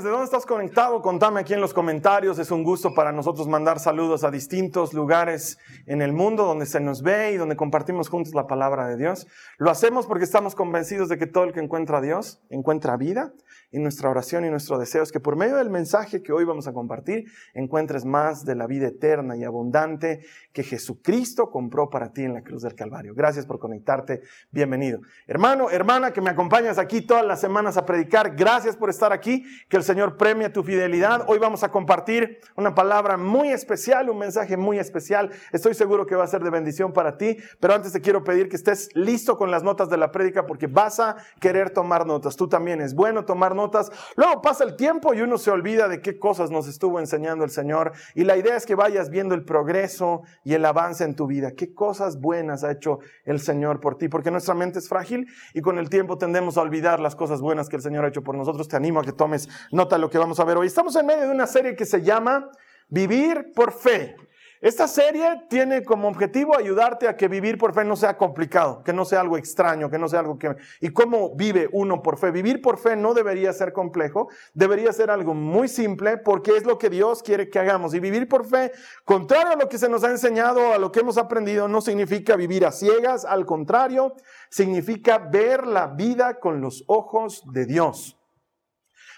¿Desde dónde estás conectado? Contame aquí en los comentarios. Es un gusto para nosotros mandar saludos a distintos lugares en el mundo donde se nos ve y donde compartimos juntos la palabra de Dios. Lo hacemos porque estamos convencidos de que todo el que encuentra a Dios encuentra vida y nuestra oración y nuestro deseo es que por medio del mensaje que hoy vamos a compartir encuentres más de la vida eterna y abundante que Jesucristo compró para ti en la cruz del Calvario. Gracias por conectarte. Bienvenido. Hermano, hermana que me acompañas aquí todas las semanas a predicar, gracias por estar aquí. Que el Señor premie tu fidelidad. Hoy vamos a compartir una palabra muy especial, un mensaje muy especial. Estoy seguro que va a ser de bendición para ti, pero antes te quiero pedir que estés listo con las notas de la prédica porque vas a querer tomar notas. Tú también es bueno tomar notas. Luego pasa el tiempo y uno se olvida de qué cosas nos estuvo enseñando el Señor. Y la idea es que vayas viendo el progreso y el avance en tu vida. Qué cosas buenas ha hecho el Señor por ti. Porque nuestra mente es frágil y con el tiempo tendemos a olvidar las cosas buenas que el Señor ha hecho por nosotros. Te animo a que tomes nota de lo que vamos a ver hoy. Estamos en medio de una serie que se llama Vivir por Fe. Esta serie tiene como objetivo ayudarte a que vivir por fe no sea complicado, que no sea algo extraño, que no sea algo que... ¿Y cómo vive uno por fe? Vivir por fe no debería ser complejo, debería ser algo muy simple porque es lo que Dios quiere que hagamos. Y vivir por fe, contrario a lo que se nos ha enseñado, a lo que hemos aprendido, no significa vivir a ciegas, al contrario, significa ver la vida con los ojos de Dios.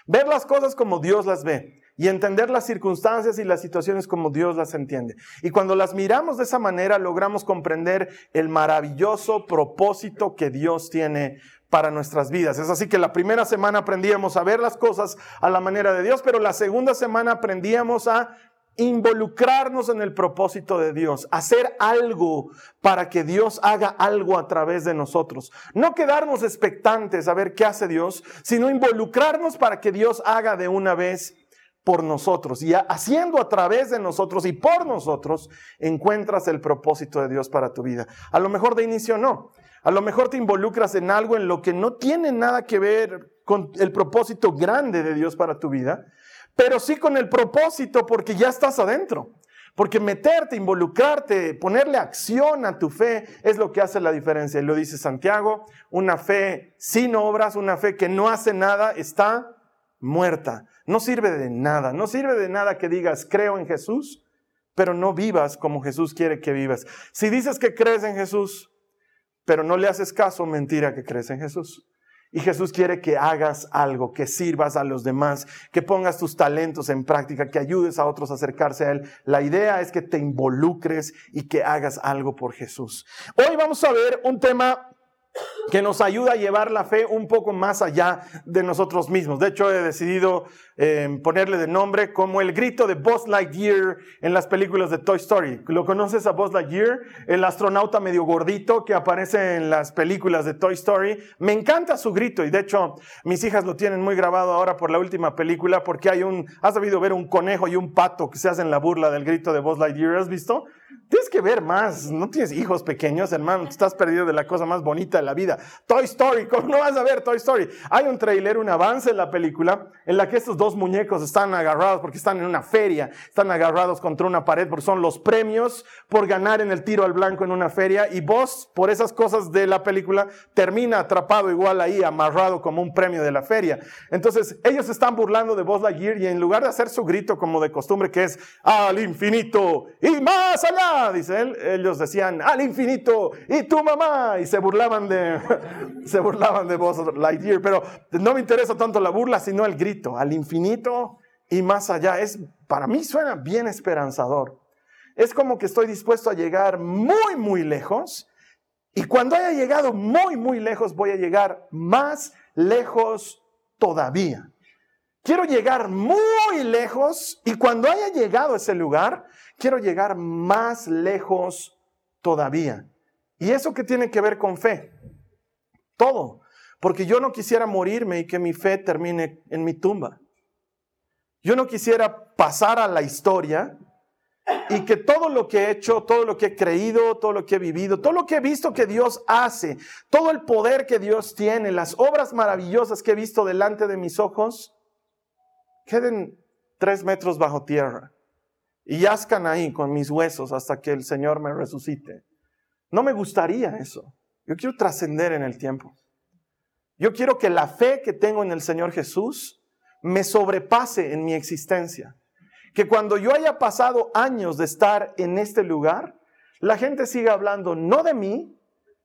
Ver las cosas como Dios las ve y entender las circunstancias y las situaciones como Dios las entiende. Y cuando las miramos de esa manera, logramos comprender el maravilloso propósito que Dios tiene para nuestras vidas. Es así que la primera semana aprendíamos a ver las cosas a la manera de Dios, pero la segunda semana aprendíamos a involucrarnos en el propósito de Dios, hacer algo para que Dios haga algo a través de nosotros. No quedarnos expectantes a ver qué hace Dios, sino involucrarnos para que Dios haga de una vez por nosotros y haciendo a través de nosotros y por nosotros encuentras el propósito de Dios para tu vida. A lo mejor de inicio no. A lo mejor te involucras en algo en lo que no tiene nada que ver con el propósito grande de Dios para tu vida, pero sí con el propósito porque ya estás adentro. Porque meterte, involucrarte, ponerle acción a tu fe es lo que hace la diferencia. Y lo dice Santiago, una fe sin obras, una fe que no hace nada, está muerta. No sirve de nada. No sirve de nada que digas, creo en Jesús, pero no vivas como Jesús quiere que vivas. Si dices que crees en Jesús, pero no le haces caso, mentira que crees en Jesús. Y Jesús quiere que hagas algo, que sirvas a los demás, que pongas tus talentos en práctica, que ayudes a otros a acercarse a Él. La idea es que te involucres y que hagas algo por Jesús. Hoy vamos a ver un tema que nos ayuda a llevar la fe un poco más allá de nosotros mismos. De hecho, he decidido eh, ponerle de nombre como el grito de Buzz Lightyear en las películas de Toy Story. ¿Lo conoces a Buzz Lightyear? El astronauta medio gordito que aparece en las películas de Toy Story. Me encanta su grito y de hecho mis hijas lo tienen muy grabado ahora por la última película porque hay un, has debido ver un conejo y un pato que se hacen la burla del grito de Buzz Lightyear. ¿Has visto? Tienes que ver más. No tienes hijos pequeños, hermano. Estás perdido de la cosa más bonita de la vida. Toy Story. ¿Cómo no vas a ver Toy Story? Hay un trailer, un avance en la película en la que estos dos muñecos están agarrados porque están en una feria. Están agarrados contra una pared porque son los premios por ganar en el tiro al blanco en una feria. Y vos, por esas cosas de la película, termina atrapado igual ahí, amarrado como un premio de la feria. Entonces, ellos están burlando de Buzz Lightyear y en lugar de hacer su grito como de costumbre, que es al infinito y más allá dice él, ellos decían, al infinito, y tu mamá, y se burlaban de, se burlaban de vos, Lightyear, pero no me interesa tanto la burla, sino el grito, al infinito y más allá. Es, para mí suena bien esperanzador. Es como que estoy dispuesto a llegar muy, muy lejos, y cuando haya llegado muy, muy lejos, voy a llegar más lejos todavía. Quiero llegar muy lejos y cuando haya llegado a ese lugar, quiero llegar más lejos todavía. ¿Y eso qué tiene que ver con fe? Todo. Porque yo no quisiera morirme y que mi fe termine en mi tumba. Yo no quisiera pasar a la historia y que todo lo que he hecho, todo lo que he creído, todo lo que he vivido, todo lo que he visto que Dios hace, todo el poder que Dios tiene, las obras maravillosas que he visto delante de mis ojos, queden tres metros bajo tierra y yazcan ahí con mis huesos hasta que el Señor me resucite. No me gustaría eso. Yo quiero trascender en el tiempo. Yo quiero que la fe que tengo en el Señor Jesús me sobrepase en mi existencia. Que cuando yo haya pasado años de estar en este lugar, la gente siga hablando no de mí,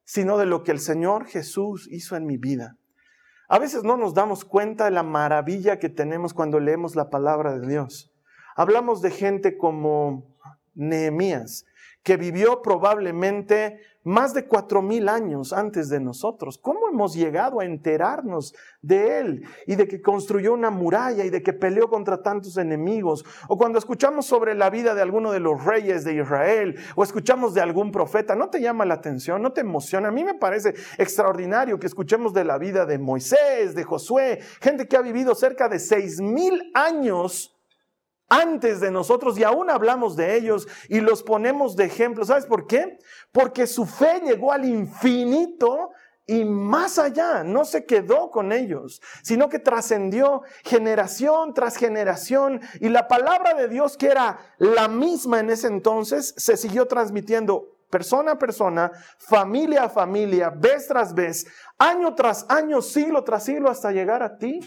sino de lo que el Señor Jesús hizo en mi vida. A veces no nos damos cuenta de la maravilla que tenemos cuando leemos la palabra de Dios. Hablamos de gente como Nehemías, que vivió probablemente más de cuatro mil años antes de nosotros. ¿Cómo hemos llegado a enterarnos de él y de que construyó una muralla y de que peleó contra tantos enemigos? O cuando escuchamos sobre la vida de alguno de los reyes de Israel o escuchamos de algún profeta, ¿no te llama la atención? ¿No te emociona? A mí me parece extraordinario que escuchemos de la vida de Moisés, de Josué, gente que ha vivido cerca de seis mil años antes de nosotros y aún hablamos de ellos y los ponemos de ejemplo. ¿Sabes por qué? Porque su fe llegó al infinito y más allá, no se quedó con ellos, sino que trascendió generación tras generación y la palabra de Dios que era la misma en ese entonces se siguió transmitiendo persona a persona, familia a familia, vez tras vez, año tras año, siglo tras siglo, hasta llegar a ti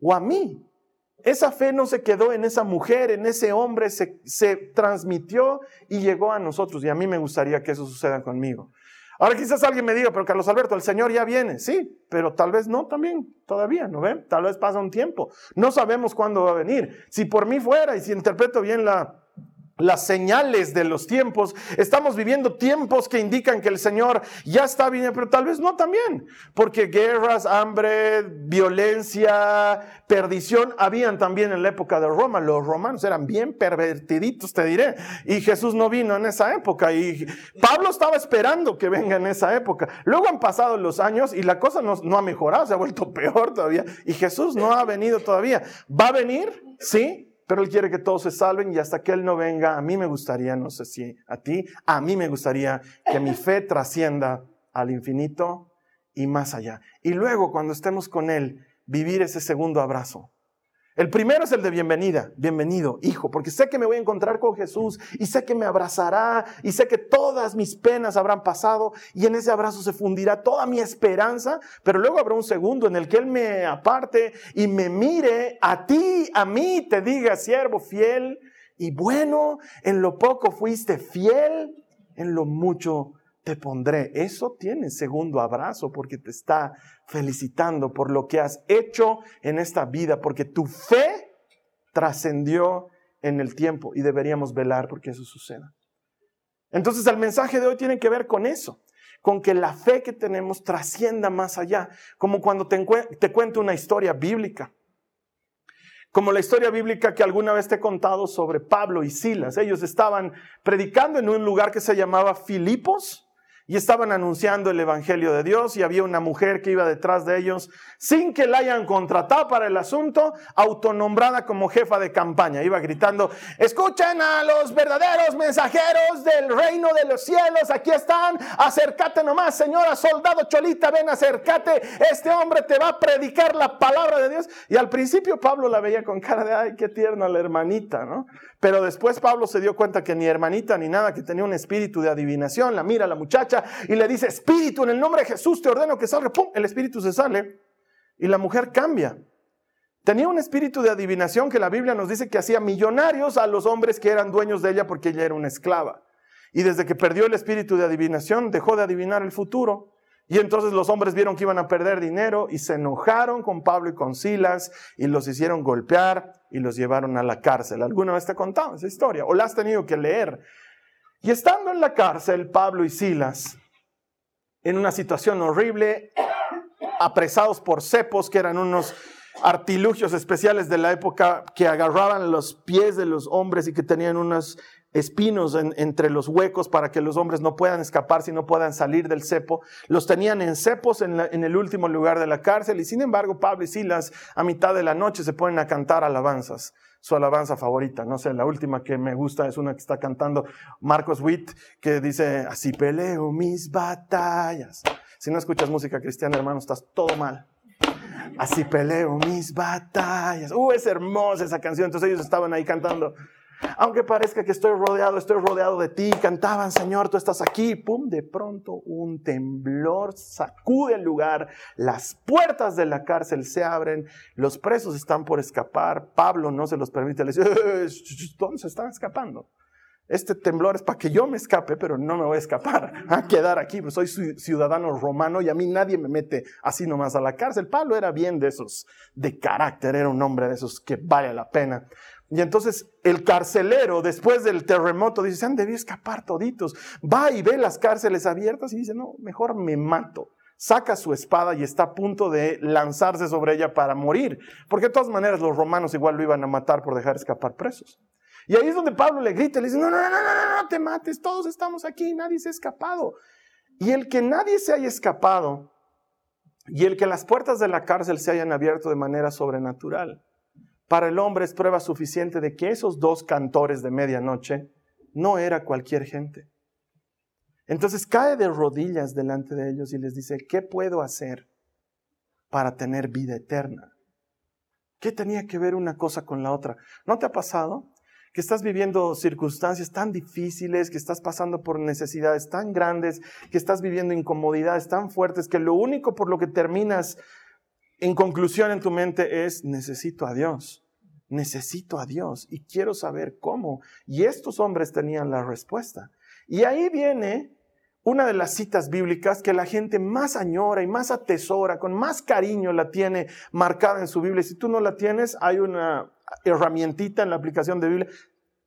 o a mí. Esa fe no se quedó en esa mujer, en ese hombre, se, se, transmitió y llegó a nosotros. Y a mí me gustaría que eso suceda conmigo. Ahora quizás alguien me diga, pero Carlos Alberto, el Señor ya viene. Sí, pero tal vez no también, todavía, ¿no ven? Tal vez pasa un tiempo. No sabemos cuándo va a venir. Si por mí fuera y si interpreto bien la, las señales de los tiempos. Estamos viviendo tiempos que indican que el Señor ya está bien, pero tal vez no también, porque guerras, hambre, violencia, perdición habían también en la época de Roma. Los romanos eran bien pervertiditos, te diré, y Jesús no vino en esa época y Pablo estaba esperando que venga en esa época. Luego han pasado los años y la cosa no, no ha mejorado, se ha vuelto peor todavía y Jesús no ha venido todavía. ¿Va a venir? Sí, pero Él quiere que todos se salven y hasta que Él no venga, a mí me gustaría, no sé si a ti, a mí me gustaría que mi fe trascienda al infinito y más allá. Y luego, cuando estemos con Él, vivir ese segundo abrazo. El primero es el de bienvenida, bienvenido, hijo, porque sé que me voy a encontrar con Jesús y sé que me abrazará y sé que todas mis penas habrán pasado y en ese abrazo se fundirá toda mi esperanza, pero luego habrá un segundo en el que Él me aparte y me mire a ti, a mí, te diga, siervo fiel y bueno, en lo poco fuiste fiel, en lo mucho te pondré. Eso tiene segundo abrazo porque te está felicitando por lo que has hecho en esta vida, porque tu fe trascendió en el tiempo y deberíamos velar porque eso suceda. Entonces el mensaje de hoy tiene que ver con eso, con que la fe que tenemos trascienda más allá, como cuando te, te cuento una historia bíblica. Como la historia bíblica que alguna vez te he contado sobre Pablo y Silas. Ellos estaban predicando en un lugar que se llamaba Filipos y estaban anunciando el Evangelio de Dios y había una mujer que iba detrás de ellos sin que la hayan contratado para el asunto, autonombrada como jefa de campaña. Iba gritando, escuchen a los verdaderos mensajeros del reino de los cielos, aquí están, acércate nomás, señora soldado Cholita, ven, acércate, este hombre te va a predicar la palabra de Dios. Y al principio Pablo la veía con cara de, ay, qué tierna la hermanita, ¿no? Pero después Pablo se dio cuenta que ni hermanita ni nada, que tenía un espíritu de adivinación. La mira la muchacha y le dice, espíritu, en el nombre de Jesús te ordeno que salga. ¡Pum! El espíritu se sale y la mujer cambia. Tenía un espíritu de adivinación que la Biblia nos dice que hacía millonarios a los hombres que eran dueños de ella porque ella era una esclava. Y desde que perdió el espíritu de adivinación, dejó de adivinar el futuro y entonces los hombres vieron que iban a perder dinero y se enojaron con Pablo y con Silas y los hicieron golpear y los llevaron a la cárcel. ¿Alguna vez te he contado esa historia o la has tenido que leer? Y estando en la cárcel, Pablo y Silas, en una situación horrible, apresados por cepos, que eran unos artilugios especiales de la época que agarraban los pies de los hombres y que tenían unas espinos entre los huecos para que los hombres no puedan escapar, si no puedan salir del cepo. Los tenían en cepos en, en, el último lugar de la cárcel y sin embargo Pablo y Silas a mitad de la noche se ponen a cantar alabanzas. Su alabanza favorita, no sé, la última que me gusta es una que está cantando Marcos Witt que dice, así peleo mis batallas. Si no escuchas música cristiana, hermano, estás todo mal. Así peleo mis batallas. Uh, es hermosa esa canción. Entonces ellos estaban ahí cantando. Aunque parezca que estoy rodeado, estoy rodeado de ti. Cantaban, Señor, tú estás aquí. Pum, de pronto un temblor sacude el lugar. Las puertas de la cárcel se abren. Los presos están por escapar. Pablo no se los permite. Le dice, ¿dónde se están escapando? Este temblor es para que yo me escape, pero no me voy a escapar a quedar aquí, pues soy ciudadano romano y a mí nadie me mete así nomás a la cárcel. Pablo era bien de esos, de carácter, era un hombre de esos que vale la pena. Y entonces el carcelero, después del terremoto, dice, se han debido escapar toditos. Va y ve las cárceles abiertas y dice, no, mejor me mato. Saca su espada y está a punto de lanzarse sobre ella para morir. Porque de todas maneras los romanos igual lo iban a matar por dejar escapar presos. Y ahí es donde Pablo le grita, le dice, no, no, no, no, no, no te mates, todos estamos aquí, nadie se ha escapado. Y el que nadie se haya escapado y el que las puertas de la cárcel se hayan abierto de manera sobrenatural, para el hombre es prueba suficiente de que esos dos cantores de medianoche no era cualquier gente. Entonces cae de rodillas delante de ellos y les dice, ¿qué puedo hacer para tener vida eterna? ¿Qué tenía que ver una cosa con la otra? ¿No te ha pasado que estás viviendo circunstancias tan difíciles, que estás pasando por necesidades tan grandes, que estás viviendo incomodidades tan fuertes, que lo único por lo que terminas en conclusión en tu mente es necesito a Dios, necesito a Dios y quiero saber cómo. Y estos hombres tenían la respuesta. Y ahí viene una de las citas bíblicas que la gente más añora y más atesora, con más cariño la tiene marcada en su Biblia. Si tú no la tienes, hay una herramientita en la aplicación de Biblia.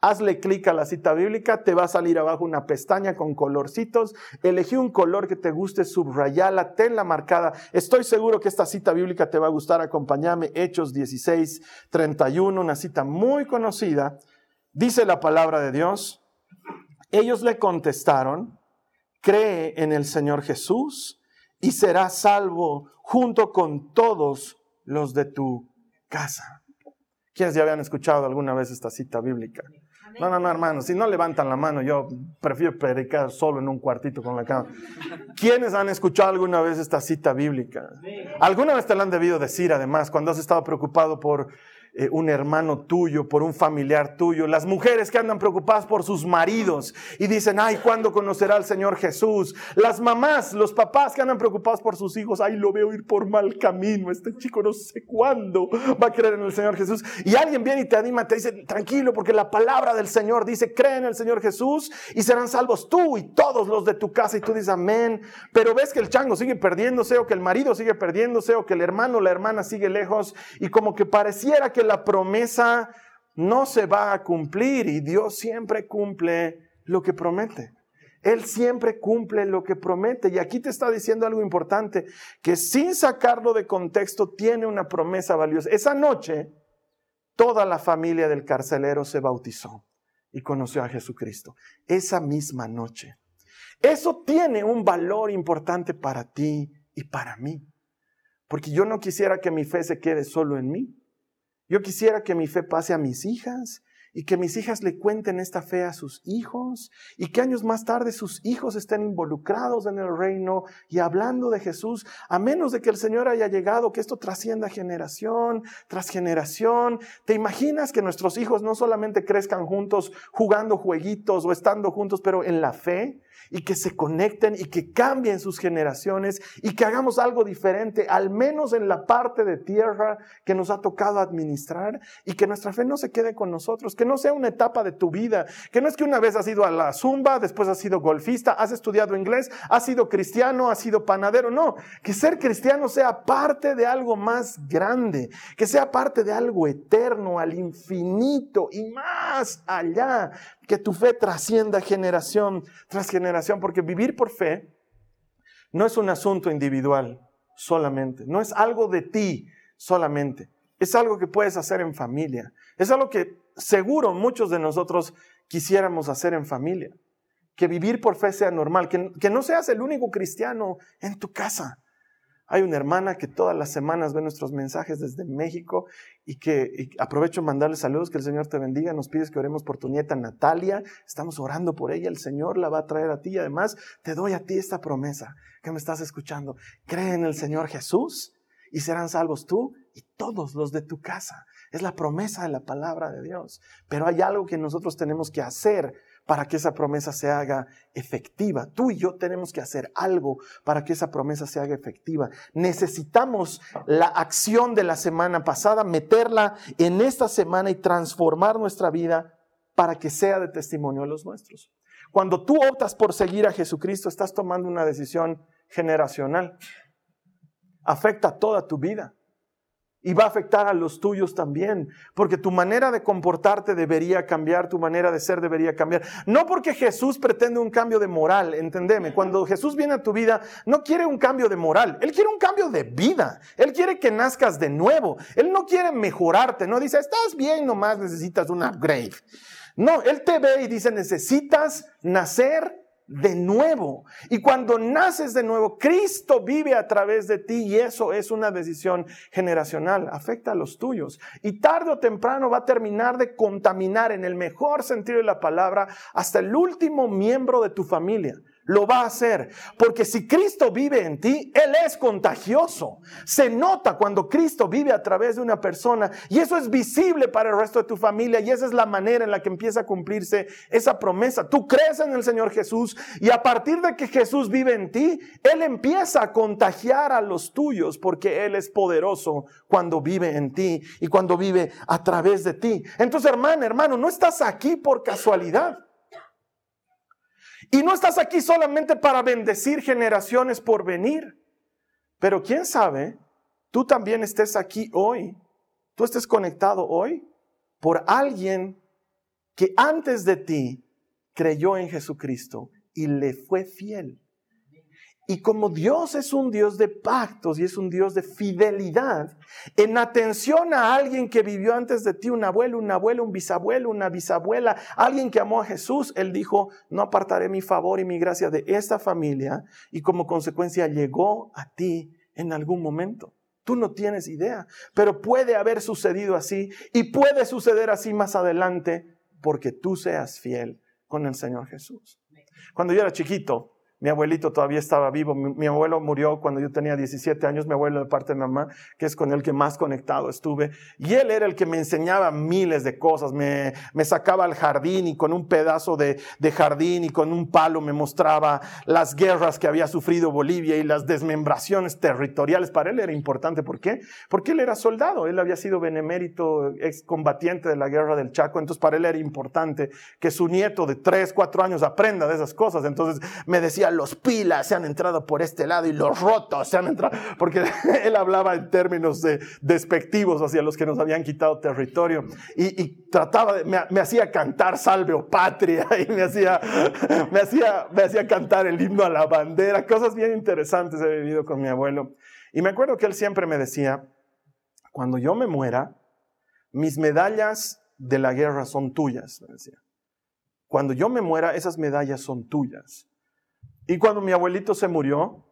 Hazle clic a la cita bíblica, te va a salir abajo una pestaña con colorcitos. Elegí un color que te guste, subrayala, tenla marcada. Estoy seguro que esta cita bíblica te va a gustar. Acompáñame, Hechos 16, 31, una cita muy conocida. Dice la palabra de Dios. Ellos le contestaron, cree en el Señor Jesús y serás salvo junto con todos los de tu casa. ¿Quiénes ya habían escuchado alguna vez esta cita bíblica? No, no, no, hermano, si no levantan la mano, yo prefiero predicar solo en un cuartito con la cama. ¿Quiénes han escuchado alguna vez esta cita bíblica? Alguna vez te la han debido decir, además, cuando has estado preocupado por eh, un hermano tuyo, por un familiar tuyo, las mujeres que andan preocupadas por sus maridos y dicen, ay, ¿cuándo conocerá al Señor Jesús? Las mamás, los papás que andan preocupados por sus hijos, ay, lo veo ir por mal camino, este chico no sé cuándo va a creer en el Señor Jesús. Y alguien viene y te anima, te dice, tranquilo, porque la palabra del Señor dice, cree en el Señor Jesús y serán salvos tú y todos los de tu casa. Y tú dices, amén. Pero ves que el chango sigue perdiéndose o que el marido sigue perdiéndose o que el hermano o la hermana sigue lejos y como que pareciera que la promesa no se va a cumplir y Dios siempre cumple lo que promete. Él siempre cumple lo que promete. Y aquí te está diciendo algo importante, que sin sacarlo de contexto tiene una promesa valiosa. Esa noche, toda la familia del carcelero se bautizó y conoció a Jesucristo. Esa misma noche. Eso tiene un valor importante para ti y para mí. Porque yo no quisiera que mi fe se quede solo en mí. Yo quisiera que mi fe pase a mis hijas y que mis hijas le cuenten esta fe a sus hijos y que años más tarde sus hijos estén involucrados en el reino y hablando de Jesús, a menos de que el Señor haya llegado, que esto trascienda generación tras generación. ¿Te imaginas que nuestros hijos no solamente crezcan juntos jugando jueguitos o estando juntos, pero en la fe? Y que se conecten y que cambien sus generaciones y que hagamos algo diferente, al menos en la parte de tierra que nos ha tocado administrar y que nuestra fe no se quede con nosotros, que no sea una etapa de tu vida, que no es que una vez has ido a la zumba, después has sido golfista, has estudiado inglés, has sido cristiano, has sido panadero, no, que ser cristiano sea parte de algo más grande, que sea parte de algo eterno, al infinito y más allá, que tu fe trascienda generación tras generación, porque vivir por fe no es un asunto individual solamente, no es algo de ti solamente, es algo que puedes hacer en familia. Es algo que seguro muchos de nosotros quisiéramos hacer en familia. Que vivir por fe sea normal, que, que no seas el único cristiano en tu casa. Hay una hermana que todas las semanas ve nuestros mensajes desde México y que aprovecho mandarle saludos, que el Señor te bendiga. Nos pides que oremos por tu nieta Natalia. Estamos orando por ella. El Señor la va a traer a ti. Además te doy a ti esta promesa que me estás escuchando. Cree en el Señor Jesús y serán salvos tú y todos los de tu casa. Es la promesa de la palabra de Dios. Pero hay algo que nosotros tenemos que hacer para que esa promesa se haga efectiva. Tú y yo tenemos que hacer algo para que esa promesa se haga efectiva. Necesitamos la acción de la semana pasada, meterla en esta semana y transformar nuestra vida para que sea de testimonio a los nuestros. Cuando tú optas por seguir a Jesucristo, estás tomando una decisión generacional. Afecta toda tu vida y va a afectar a los tuyos también, porque tu manera de comportarte debería cambiar, tu manera de ser debería cambiar. No porque Jesús pretende un cambio de moral, entendeme, cuando Jesús viene a tu vida, no quiere un cambio de moral, Él quiere un cambio de vida, Él quiere que nazcas de nuevo, Él no quiere mejorarte, no dice, estás bien, nomás necesitas una upgrade. No, Él te ve y dice, necesitas nacer de nuevo. Y cuando naces de nuevo, Cristo vive a través de ti y eso es una decisión generacional, afecta a los tuyos. Y tarde o temprano va a terminar de contaminar en el mejor sentido de la palabra hasta el último miembro de tu familia lo va a hacer. Porque si Cristo vive en ti, Él es contagioso. Se nota cuando Cristo vive a través de una persona y eso es visible para el resto de tu familia y esa es la manera en la que empieza a cumplirse esa promesa. Tú crees en el Señor Jesús y a partir de que Jesús vive en ti, Él empieza a contagiar a los tuyos porque Él es poderoso cuando vive en ti y cuando vive a través de ti. Entonces, hermano, hermano, no estás aquí por casualidad. Y no estás aquí solamente para bendecir generaciones por venir, pero quién sabe, tú también estés aquí hoy, tú estés conectado hoy por alguien que antes de ti creyó en Jesucristo y le fue fiel. Y como Dios es un Dios de pactos y es un Dios de fidelidad, en atención a alguien que vivió antes de ti, un abuelo, un abuelo, un bisabuelo, una bisabuela, alguien que amó a Jesús, Él dijo, no apartaré mi favor y mi gracia de esta familia y como consecuencia llegó a ti en algún momento. Tú no tienes idea, pero puede haber sucedido así y puede suceder así más adelante porque tú seas fiel con el Señor Jesús. Cuando yo era chiquito, mi abuelito todavía estaba vivo. Mi, abuelo murió cuando yo tenía 17 años, mi abuelo de parte de mi mamá, que es con el que más conectado estuve. Y él era el que me enseñaba miles de cosas. Me, me sacaba al jardín y con un pedazo de, de, jardín y con un palo me mostraba las guerras que había sufrido Bolivia y las desmembraciones territoriales. Para él era importante. ¿Por qué? Porque él era soldado. Él había sido benemérito, excombatiente de la guerra del Chaco. Entonces para él era importante que su nieto de 3, 4 años aprenda de esas cosas. Entonces me decía, los pilas se han entrado por este lado y los rotos se han entrado, porque él hablaba en términos de, despectivos hacia los que nos habían quitado territorio y, trataba de, me, hacía cantar Salve o Patria y me hacía, me, hacía, me hacía cantar el himno a la bandera, cosas bien interesantes he vivido con mi abuelo. Y me acuerdo que él siempre me decía, cuando yo me muera, mis medallas de la guerra son tuyas, me decía. Cuando yo me muera, esas medallas son tuyas. Y cuando mi abuelito se murió,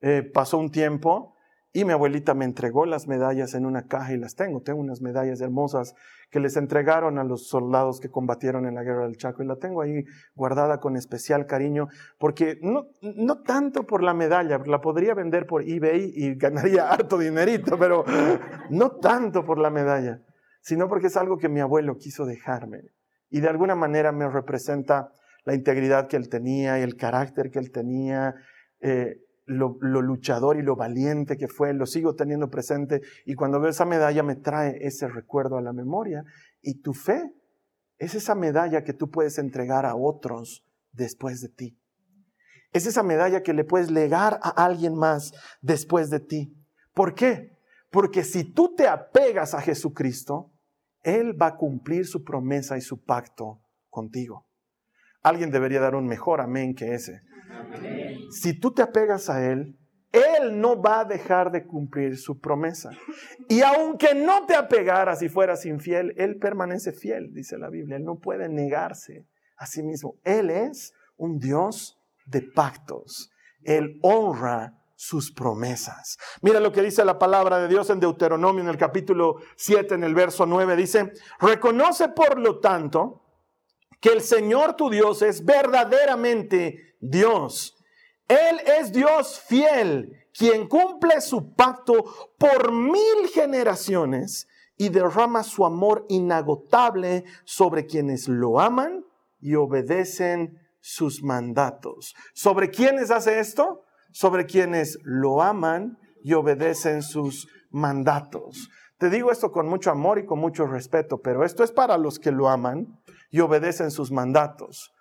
eh, pasó un tiempo y mi abuelita me entregó las medallas en una caja y las tengo. Tengo unas medallas hermosas que les entregaron a los soldados que combatieron en la guerra del Chaco y la tengo ahí guardada con especial cariño porque no, no tanto por la medalla, la podría vender por eBay y ganaría harto dinerito, pero no tanto por la medalla, sino porque es algo que mi abuelo quiso dejarme y de alguna manera me representa la integridad que él tenía y el carácter que él tenía, eh, lo, luchador y lo valiente que fue, lo sigo teniendo presente y cuando veo esa medalla me trae ese recuerdo a la memoria. Y tu fe es esa medalla que tú puedes entregar a otros después de ti. Es esa medalla que le puedes legar a alguien más después de ti. ¿Por qué? Porque si tú te apegas a Jesucristo, Él va a cumplir su promesa y su pacto contigo. Alguien debería dar un mejor amén que ese. Si tú te apegas a Él, Él no va a dejar de cumplir su promesa. Y aunque no te apegaras y fueras infiel, Él permanece fiel, dice la Biblia. Él no puede negarse a sí mismo. Él es un Dios de pactos. Él honra sus promesas. Mira lo que dice la palabra de Dios en Deuteronomio en el capítulo 7, en el verso 9. Dice, reconoce por lo tanto que el Señor tu Dios es verdaderamente Dios él es Dios fiel, quien cumple su pacto por mil generaciones y derrama su amor inagotable sobre quienes lo aman y obedecen sus mandatos. ¿Sobre quiénes hace esto? Sobre quienes lo aman y obedecen sus mandatos. Te digo esto con mucho amor y con mucho respeto, pero esto es para los que lo aman y obedecen sus mandatos.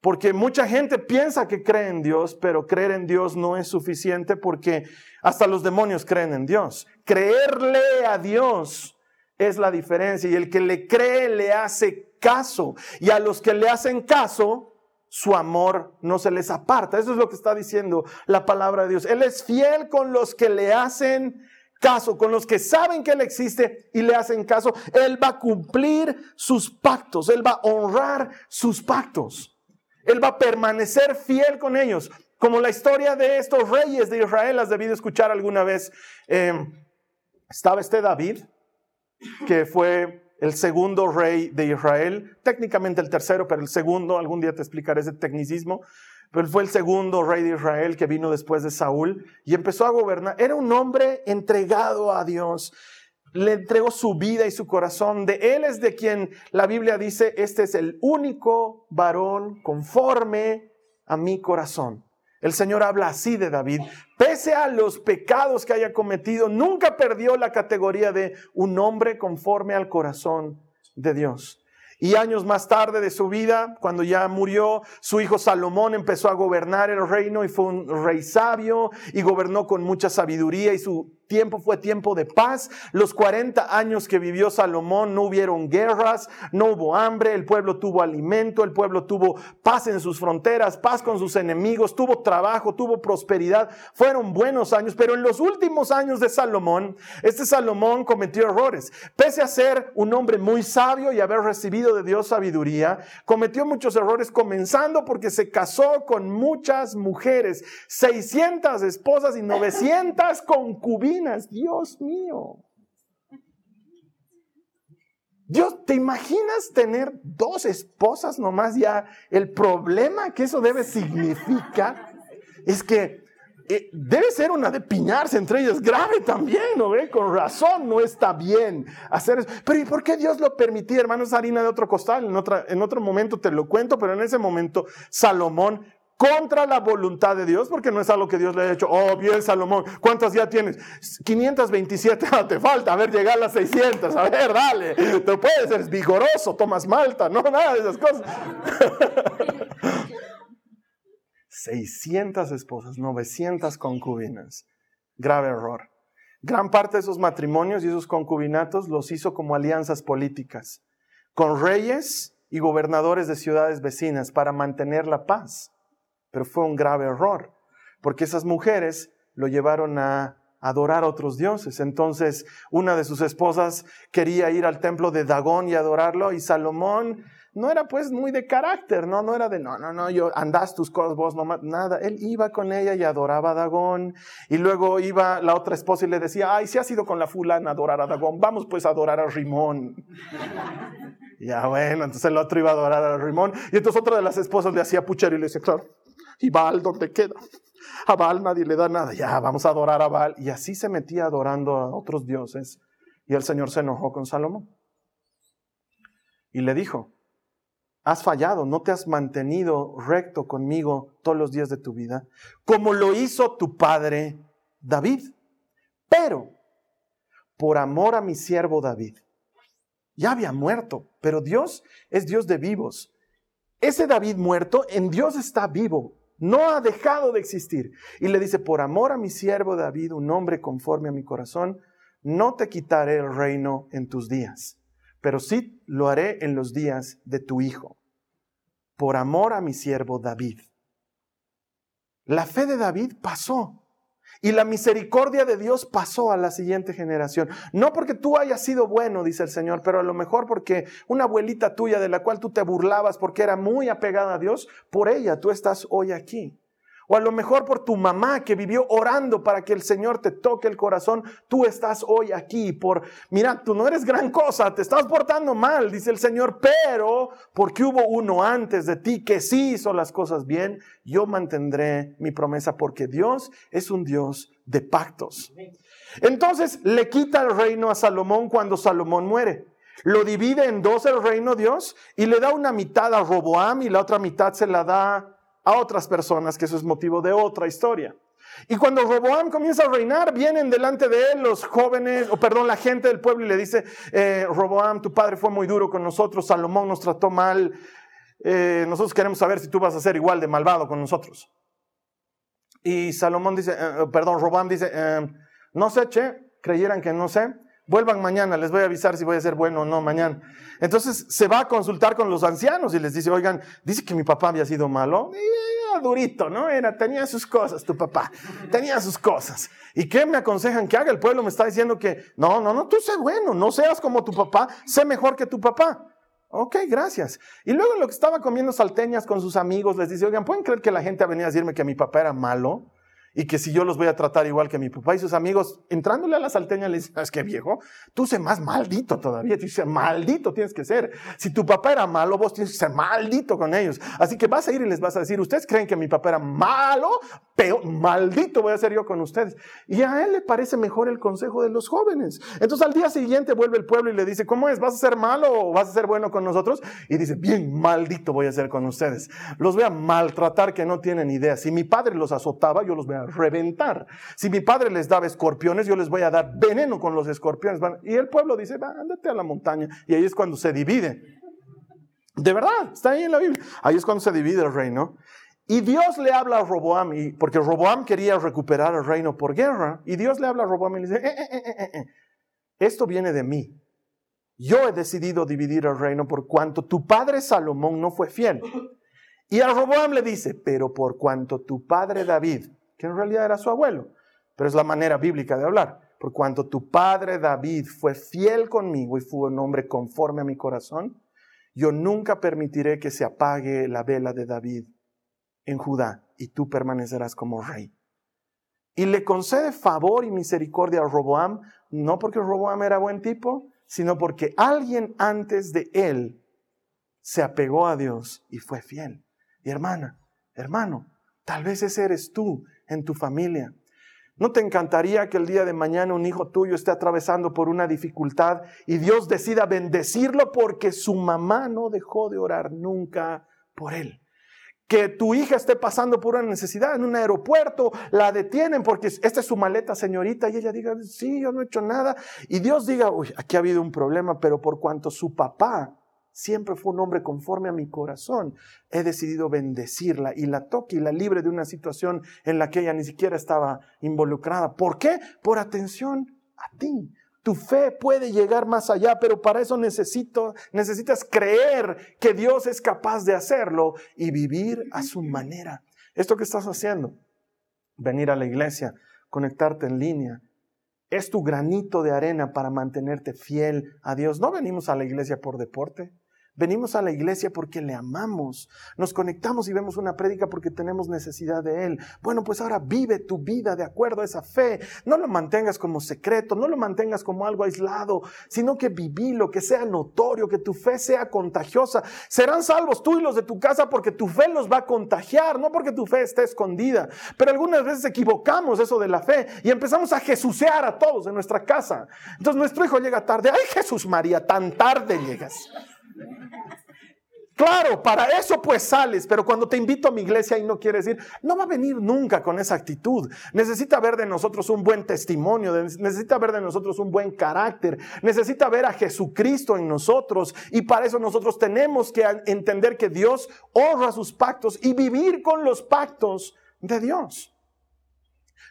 Porque mucha gente piensa que cree en Dios, pero creer en Dios no es suficiente porque hasta los demonios creen en Dios. Creerle a Dios es la diferencia y el que le cree le hace caso y a los que le hacen caso su amor no se les aparta. Eso es lo que está diciendo la palabra de Dios. Él es fiel con los que le hacen caso, con los que saben que Él existe y le hacen caso. Él va a cumplir sus pactos, Él va a honrar sus pactos. Él va a permanecer fiel con ellos. Como la historia de estos reyes de Israel, has debido escuchar alguna vez. Eh, estaba este David, que fue el segundo rey de Israel, técnicamente el tercero, pero el segundo, algún día te explicaré ese tecnicismo, pero él fue el segundo rey de Israel que vino después de Saúl y empezó a gobernar. Era un hombre entregado a Dios, le entregó su vida y su corazón. De él es de quien la Biblia dice, este es el único varón conforme a mi corazón. El Señor habla así de David. Pese a los pecados que haya cometido, nunca perdió la categoría de un hombre conforme al corazón de Dios. Y años más tarde de su vida, cuando ya murió, su hijo Salomón empezó a gobernar el reino y fue un rey sabio y gobernó con mucha sabiduría y su tiempo fue tiempo de paz. Los 40 años que vivió Salomón no hubieron guerras, no hubo hambre, el pueblo tuvo alimento, el pueblo tuvo paz en sus fronteras, paz con sus enemigos, tuvo trabajo, tuvo prosperidad. Fueron buenos años, pero en los últimos años de Salomón, este Salomón cometió errores. Pese a ser un hombre muy sabio y haber recibido de Dios sabiduría, cometió muchos errores comenzando porque se casó con muchas mujeres, 600 esposas y 900 concubinas Dios mío. Dios, ¿te imaginas tener dos esposas nomás ya? El problema que eso debe significar es que eh, debe ser una de piñarse entre ellas, grave también, ¿no ve? Con razón no está bien hacer eso. Pero ¿y por qué Dios lo permitía, hermanos? Harina de otro costal, en, otra, en otro momento te lo cuento, pero en ese momento Salomón contra la voluntad de Dios, porque no es algo que Dios le ha hecho. Oh, bien, Salomón, ¿cuántas ya tienes? 527, ah, te falta, a ver, llegar a las 600, a ver, dale, te puedes, ser vigoroso, tomas malta, no, nada de esas cosas. 600 esposas, 900 concubinas, grave error. Gran parte de esos matrimonios y esos concubinatos los hizo como alianzas políticas, con reyes y gobernadores de ciudades vecinas para mantener la paz pero fue un grave error, porque esas mujeres lo llevaron a adorar a otros dioses. Entonces, una de sus esposas quería ir al templo de Dagón y adorarlo, y Salomón no era pues muy de carácter, ¿no? No era de, no, no, no, yo andas tus cosas, vos no, nada. Él iba con ella y adoraba a Dagón. Y luego iba la otra esposa y le decía, ay, si has ido con la fulana a adorar a Dagón, vamos pues a adorar a Rimón. ya bueno, entonces el otro iba a adorar a Rimón. Y entonces otra de las esposas le hacía puchero y le decía, claro, ¿Y Baal dónde queda? A Baal nadie le da nada. Ya, vamos a adorar a Baal. Y así se metía adorando a otros dioses. Y el Señor se enojó con Salomón. Y le dijo, has fallado, no te has mantenido recto conmigo todos los días de tu vida, como lo hizo tu padre David. Pero, por amor a mi siervo David, ya había muerto, pero Dios es Dios de vivos. Ese David muerto en Dios está vivo no ha dejado de existir. Y le dice, por amor a mi siervo David, un hombre conforme a mi corazón, no te quitaré el reino en tus días, pero sí lo haré en los días de tu hijo, por amor a mi siervo David. La fe de David pasó. Y la misericordia de Dios pasó a la siguiente generación. No porque tú hayas sido bueno, dice el Señor, pero a lo mejor porque una abuelita tuya de la cual tú te burlabas porque era muy apegada a Dios, por ella tú estás hoy aquí. O a lo mejor por tu mamá que vivió orando para que el Señor te toque el corazón, tú estás hoy aquí. Por, mira, tú no eres gran cosa, te estás portando mal, dice el Señor, pero porque hubo uno antes de ti que sí hizo las cosas bien, yo mantendré mi promesa porque Dios es un Dios de pactos. Entonces le quita el reino a Salomón cuando Salomón muere. Lo divide en dos el reino Dios y le da una mitad a Roboam y la otra mitad se la da a otras personas, que eso es motivo de otra historia. Y cuando Roboam comienza a reinar, vienen delante de él los jóvenes, o perdón, la gente del pueblo y le dice, eh, Roboam, tu padre fue muy duro con nosotros, Salomón nos trató mal, eh, nosotros queremos saber si tú vas a ser igual de malvado con nosotros. Y Salomón dice, eh, perdón, Roboam dice, no sé, che, creyeran que no sé, vuelvan mañana, les voy a avisar si voy a ser bueno o no mañana. Entonces se va a consultar con los ancianos y les dice, oigan, dice que mi papá había sido malo. Y era durito, ¿no? Era, tenía sus cosas, tu papá, tenía sus cosas. ¿Y qué me aconsejan que haga? El pueblo me está diciendo que, no, no, no, tú sé bueno, no seas como tu papá, sé mejor que tu papá. Ok, gracias. Y luego lo que estaba comiendo salteñas con sus amigos, les dice, oigan, ¿pueden creer que la gente ha venido a decirme que mi papá era malo? Y que si yo los voy a tratar igual que mi papá y sus amigos, entrándole a la salteña le dicen, es que viejo, tú sé más maldito todavía, tú dices, maldito tienes que ser. Si tu papá era malo, vos tienes que ser maldito con ellos. Así que vas a ir y les vas a decir, ustedes creen que mi papá era malo, pero maldito voy a ser yo con ustedes. Y a él le parece mejor el consejo de los jóvenes. Entonces al día siguiente vuelve el pueblo y le dice, ¿cómo es? ¿Vas a ser malo o vas a ser bueno con nosotros? Y dice, bien maldito voy a ser con ustedes. Los voy a maltratar que no tienen idea. Si mi padre los azotaba, yo los voy a reventar. Si mi padre les daba escorpiones, yo les voy a dar veneno con los escorpiones. Y el pueblo dice, va, ándate a la montaña. Y ahí es cuando se divide. De verdad, está ahí en la Biblia. Ahí es cuando se divide el reino. Y Dios le habla a Roboam, porque Roboam quería recuperar el reino por guerra. Y Dios le habla a Roboam y le dice, eh, eh, eh, esto viene de mí. Yo he decidido dividir el reino por cuanto tu padre Salomón no fue fiel. Y a Roboam le dice, pero por cuanto tu padre David que en realidad era su abuelo, pero es la manera bíblica de hablar. Por cuanto tu padre David fue fiel conmigo y fue un hombre conforme a mi corazón, yo nunca permitiré que se apague la vela de David en Judá y tú permanecerás como rey. Y le concede favor y misericordia a Roboam, no porque Roboam era buen tipo, sino porque alguien antes de él se apegó a Dios y fue fiel. Y hermana, hermano, tal vez ese eres tú en tu familia. ¿No te encantaría que el día de mañana un hijo tuyo esté atravesando por una dificultad y Dios decida bendecirlo porque su mamá no dejó de orar nunca por él? Que tu hija esté pasando por una necesidad en un aeropuerto, la detienen porque esta es su maleta, señorita, y ella diga, sí, yo no he hecho nada. Y Dios diga, uy, aquí ha habido un problema, pero por cuanto su papá siempre fue un hombre conforme a mi corazón. He decidido bendecirla y la toque y la libre de una situación en la que ella ni siquiera estaba involucrada. ¿Por qué? Por atención a ti. Tu fe puede llegar más allá, pero para eso necesito, necesitas creer que Dios es capaz de hacerlo y vivir a su manera. Esto que estás haciendo, venir a la iglesia, conectarte en línea, es tu granito de arena para mantenerte fiel a Dios. No venimos a la iglesia por deporte. Venimos a la iglesia porque le amamos. Nos conectamos y vemos una prédica porque tenemos necesidad de Él. Bueno, pues ahora vive tu vida de acuerdo a esa fe. No lo mantengas como secreto, no lo mantengas como algo aislado, sino que lo que sea notorio, que tu fe sea contagiosa. Serán salvos tú y los de tu casa porque tu fe los va a contagiar, no porque tu fe esté escondida. Pero algunas veces equivocamos eso de la fe y empezamos a jesucear a todos en nuestra casa. Entonces nuestro hijo llega tarde. Ay, Jesús María, tan tarde llegas. Claro, para eso pues sales, pero cuando te invito a mi iglesia y no quieres ir, no va a venir nunca con esa actitud. Necesita ver de nosotros un buen testimonio, necesita ver de nosotros un buen carácter, necesita ver a Jesucristo en nosotros y para eso nosotros tenemos que entender que Dios honra sus pactos y vivir con los pactos de Dios.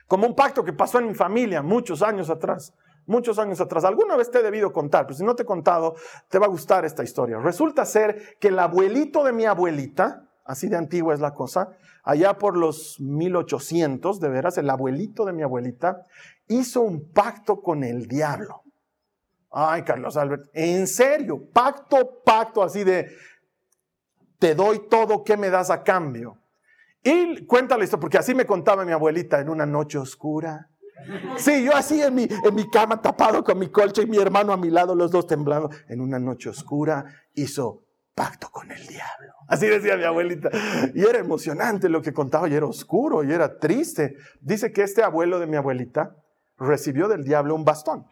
Como un pacto que pasó en mi familia muchos años atrás muchos años atrás. Alguna vez te he debido contar, pero si no te he contado, te va a gustar esta historia. Resulta ser que el abuelito de mi abuelita así de antigua es la cosa, allá por los 1800, de veras, el abuelito de mi abuelita hizo un pacto con el diablo. Ay, Carlos Albert, en serio, pacto, pacto así de, te doy todo, ¿qué me das a cambio? Y cuéntale esto, porque así me contaba mi abuelita en una noche oscura. Sí, yo así en mi, en mi cama tapado con mi colcha y mi hermano a mi lado, los dos temblando. En una noche oscura hizo pacto con el diablo. Así decía mi abuelita. Y era emocionante lo que contaba, y era oscuro, y era triste. Dice que este abuelo de mi abuelita recibió del diablo un bastón.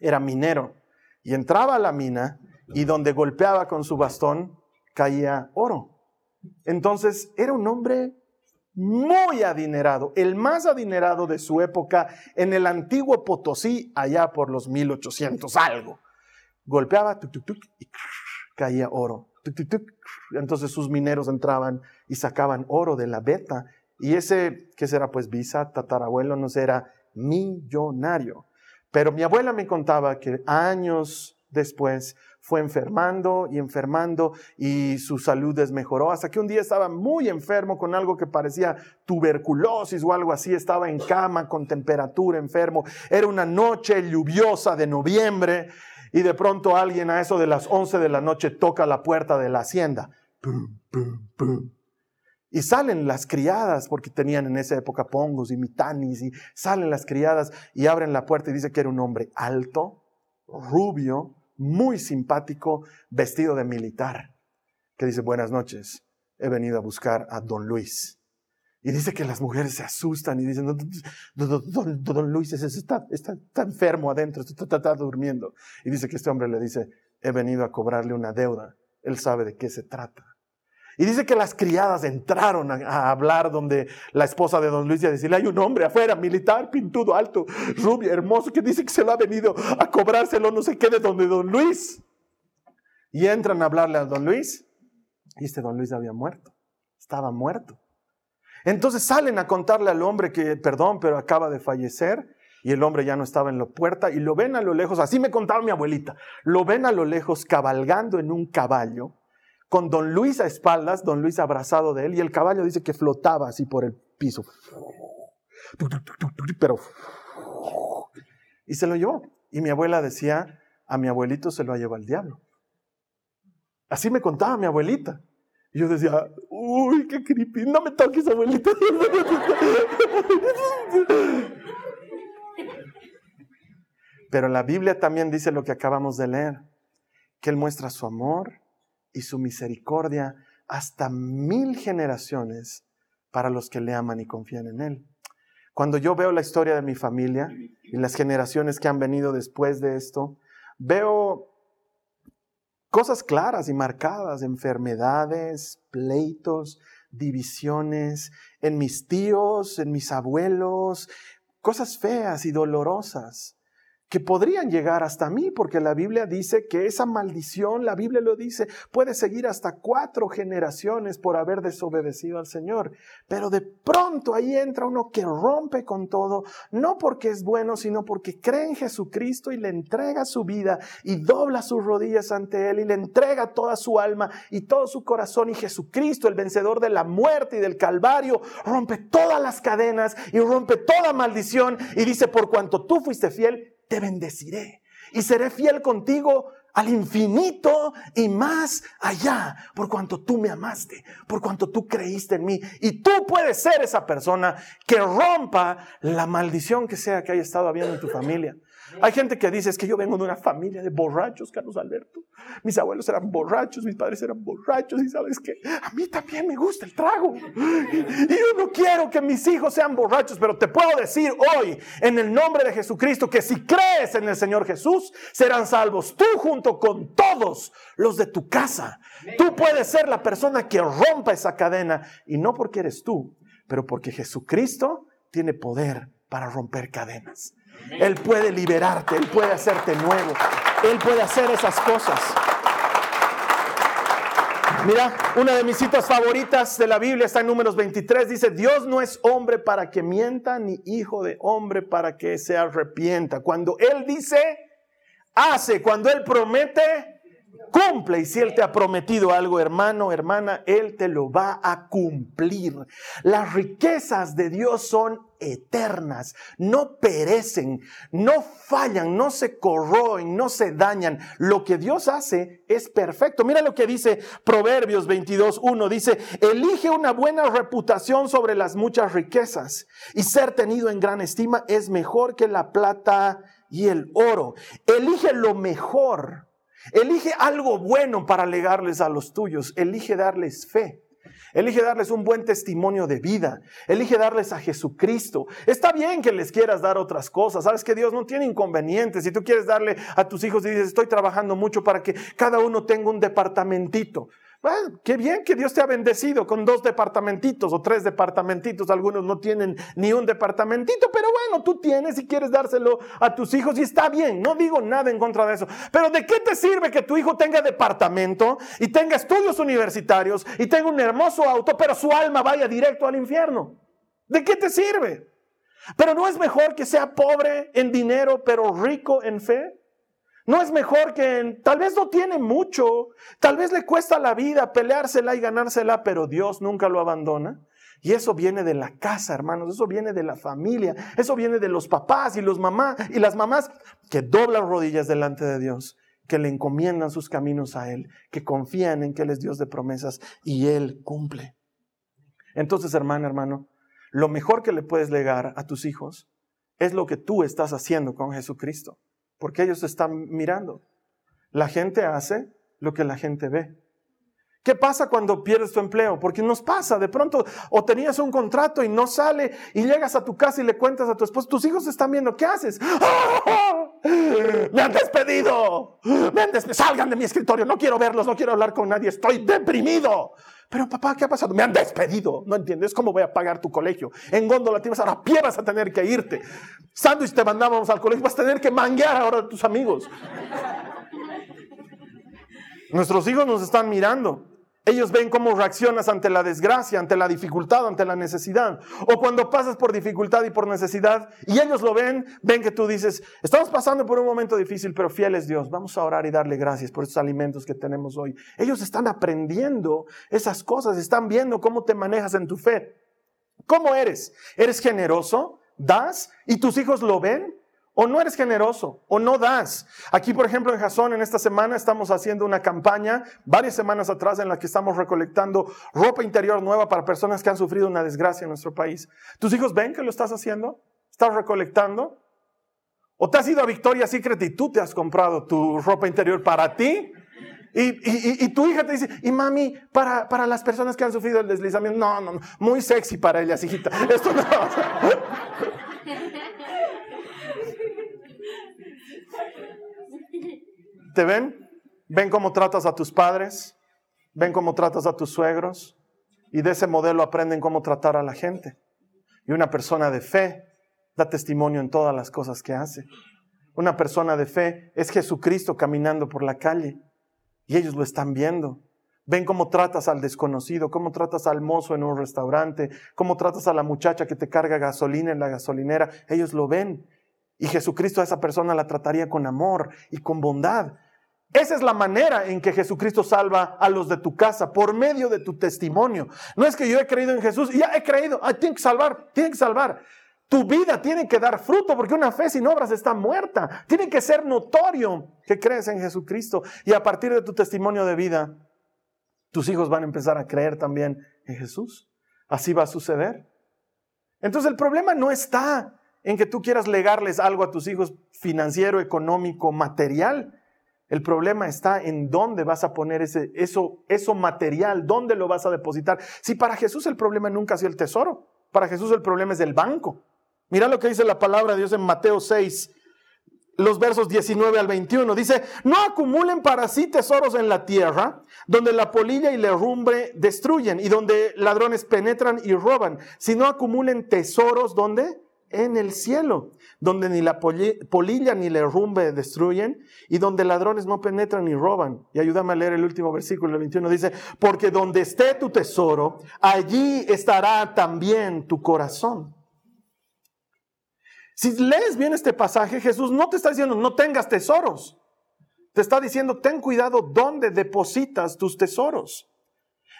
Era minero. Y entraba a la mina y donde golpeaba con su bastón caía oro. Entonces era un hombre muy adinerado, el más adinerado de su época en el antiguo Potosí, allá por los 1800 algo. Golpeaba y caía oro. Entonces sus mineros entraban y sacaban oro de la beta. Y ese, ¿qué será? Pues visa, tatarabuelo, no era millonario. Pero mi abuela me contaba que años después fue enfermando y enfermando y su salud desmejoró hasta que un día estaba muy enfermo con algo que parecía tuberculosis o algo así, estaba en cama con temperatura, enfermo. Era una noche lluviosa de noviembre y de pronto alguien a eso de las 11 de la noche toca la puerta de la hacienda. Y salen las criadas, porque tenían en esa época pongos y mitanis, y salen las criadas y abren la puerta y dice que era un hombre alto, rubio, muy simpático, vestido de militar, que dice, buenas noches, he venido a buscar a don Luis. Y dice que las mujeres se asustan y dicen, don, Luis está, enfermo adentro, está durmiendo. Y dice que este hombre le dice, he venido a cobrarle una deuda, él sabe de qué se trata. Y dice que las criadas entraron a, hablar donde la esposa de don Luis y a decirle, hay un hombre afuera, militar, pintudo, alto, rubio, hermoso, que dice que se lo ha venido a cobrárselo no sé qué de donde don Luis. Y entran a hablarle a don Luis y este don Luis había muerto, estaba muerto. Entonces salen a contarle al hombre que, perdón, pero acaba de fallecer y el hombre ya no estaba en la puerta y lo ven a lo lejos, así me contaba mi abuelita, lo ven a lo lejos cabalgando en un caballo con don Luis a espaldas, don Luis abrazado de él, y el caballo dice que flotaba así por el piso. Pero... Y se lo llevó. Y mi abuela decía, a mi abuelito se lo ha llevado el diablo. Así me contaba mi abuelita. Y yo decía, uy, qué creepy, no me toques, abuelita. Pero la Biblia también dice lo que acabamos de leer, que Él muestra su amor, y su misericordia hasta mil generaciones para los que le aman y confían en Él. Cuando yo veo la historia de mi familia y las generaciones que han venido después de esto, veo cosas claras y marcadas, enfermedades, pleitos, divisiones, en mis tíos, en mis abuelos, cosas feas y dolorosas que podrían llegar hasta mí, porque la Biblia dice que esa maldición, la Biblia lo dice, puede seguir hasta cuatro generaciones por haber desobedecido al Señor. Pero de pronto ahí entra uno que rompe con todo, no porque es bueno, sino porque cree en Jesucristo y le entrega su vida y dobla sus rodillas ante Él y le entrega toda su alma y todo su corazón. Y Jesucristo, el vencedor de la muerte y del Calvario, rompe todas las cadenas y rompe toda maldición y dice, por cuanto tú fuiste fiel, te bendeciré y seré fiel contigo al infinito y más allá, por cuanto tú me amaste, por cuanto tú creíste en mí. Y tú puedes ser esa persona que rompa la maldición que sea que haya estado habiendo en tu familia. Hay gente que dice, es que yo vengo de una familia de borrachos, Carlos Alberto. Mis abuelos eran borrachos, mis padres eran borrachos y sabes que a mí también me gusta el trago. Y yo no quiero que mis hijos sean borrachos, pero te puedo decir hoy, en el nombre de Jesucristo, que si crees en el Señor Jesús, serán salvos tú junto con todos los de tu casa. Tú puedes ser la persona que rompa esa cadena y no porque eres tú, pero porque Jesucristo tiene poder para romper cadenas. Él puede liberarte, Él puede hacerte nuevo, Él puede hacer esas cosas. Mira, una de mis citas favoritas de la Biblia está en números 23. Dice, Dios no es hombre para que mienta, ni hijo de hombre para que se arrepienta. Cuando Él dice, hace. Cuando Él promete, cumple. Y si Él te ha prometido algo, hermano, hermana, Él te lo va a cumplir. Las riquezas de Dios son eternas, no perecen, no fallan, no se corroen, no se dañan. Lo que Dios hace es perfecto. Mira lo que dice Proverbios 22.1. Dice, elige una buena reputación sobre las muchas riquezas y ser tenido en gran estima es mejor que la plata y el oro. Elige lo mejor Elige algo bueno para legarles a los tuyos. Elige darles fe. Elige darles un buen testimonio de vida. Elige darles a Jesucristo. Está bien que les quieras dar otras cosas. Sabes que Dios no tiene inconvenientes. Si tú quieres darle a tus hijos y dices, estoy trabajando mucho para que cada uno tenga un departamentito. Bueno, qué bien que Dios te ha bendecido con dos departamentitos o tres departamentitos. Algunos no tienen ni un departamentito, pero bueno, tú tienes y quieres dárselo a tus hijos y está bien. No digo nada en contra de eso. Pero ¿de qué te sirve que tu hijo tenga departamento y tenga estudios universitarios y tenga un hermoso auto, pero su alma vaya directo al infierno? ¿De qué te sirve? Pero no es mejor que sea pobre en dinero, pero rico en fe. ¿No es mejor que tal vez no tiene mucho, tal vez le cuesta la vida peleársela y ganársela, pero Dios nunca lo abandona? Y eso viene de la casa, hermanos, eso viene de la familia, eso viene de los papás y los mamás y las mamás que doblan rodillas delante de Dios, que le encomiendan sus caminos a Él, que confían en que Él es Dios de promesas y Él cumple. Entonces, hermano, hermano, lo mejor que le puedes legar a tus hijos es lo que tú estás haciendo con Jesucristo porque ellos están mirando. La gente hace lo que la gente ve. ¿Qué pasa cuando pierdes tu empleo? Porque nos pasa, de pronto, o tenías un contrato y no sale, y llegas a tu casa y le cuentas a tu esposo, tus hijos están viendo, ¿qué haces? ¡Me han despedido! ¡Me han despedido! ¡Salgan de mi escritorio! No quiero verlos, no quiero hablar con nadie, estoy deprimido. Pero papá, ¿qué ha pasado? Me han despedido. No entiendes cómo voy a pagar tu colegio. En góndola tienes ahora pie vas a tener que irte. Sándwich te mandábamos al colegio, vas a tener que manguear ahora a tus amigos. Nuestros hijos nos están mirando. Ellos ven cómo reaccionas ante la desgracia, ante la dificultad, ante la necesidad. O cuando pasas por dificultad y por necesidad y ellos lo ven, ven que tú dices, estamos pasando por un momento difícil, pero fiel es Dios. Vamos a orar y darle gracias por estos alimentos que tenemos hoy. Ellos están aprendiendo esas cosas, están viendo cómo te manejas en tu fe. ¿Cómo eres? ¿Eres generoso? ¿Das? ¿Y tus hijos lo ven? O no eres generoso, o no das. Aquí, por ejemplo, en Jason, en esta semana estamos haciendo una campaña, varias semanas atrás, en la que estamos recolectando ropa interior nueva para personas que han sufrido una desgracia en nuestro país. ¿Tus hijos ven que lo estás haciendo? ¿Estás recolectando? ¿O te has ido a Victoria Secret y tú te has comprado tu ropa interior para ti? Y, tu hija te dice, y mami, para, para las personas que han sufrido el deslizamiento, no, no, no, muy sexy para ellas, hijita. Esto no. ¿Te ven? ¿Ven cómo tratas a tus padres? ¿Ven cómo tratas a tus suegros? Y de ese modelo aprenden cómo tratar a la gente. Y una persona de fe da testimonio en todas las cosas que hace. Una persona de fe es Jesucristo caminando por la calle y ellos lo están viendo. Ven cómo tratas al desconocido, cómo tratas al mozo en un restaurante, cómo tratas a la muchacha que te carga gasolina en la gasolinera. Ellos lo ven. Y Jesucristo a esa persona la trataría con amor y con bondad. Esa es la manera en que Jesucristo salva a los de tu casa, por medio de tu testimonio. No es que yo he creído en Jesús y ya he creído, tiene que salvar, tiene que salvar. Tu vida tiene que dar fruto porque una fe sin obras está muerta. Tiene que ser notorio que crees en Jesucristo y a partir de tu testimonio de vida, tus hijos van a empezar a creer también en Jesús. Así va a suceder. Entonces el problema no está en que tú quieras legarles algo a tus hijos financiero, económico, material. El problema está en dónde vas a poner ese, eso, eso material, dónde lo vas a depositar. Si para Jesús el problema nunca ha sido el tesoro, para Jesús el problema es el banco. Mira lo que dice la palabra de Dios en Mateo 6, los versos 19 al 21. Dice, no acumulen para sí tesoros en la tierra, donde la polilla y la herrumbre destruyen y donde ladrones penetran y roban, sino acumulen tesoros donde en el cielo, donde ni la polilla ni la herrumbre destruyen y donde ladrones no penetran ni roban. Y ayúdame a leer el último versículo, el 21 dice, porque donde esté tu tesoro, allí estará también tu corazón. Si lees bien este pasaje, Jesús no te está diciendo no tengas tesoros. Te está diciendo, ten cuidado dónde depositas tus tesoros.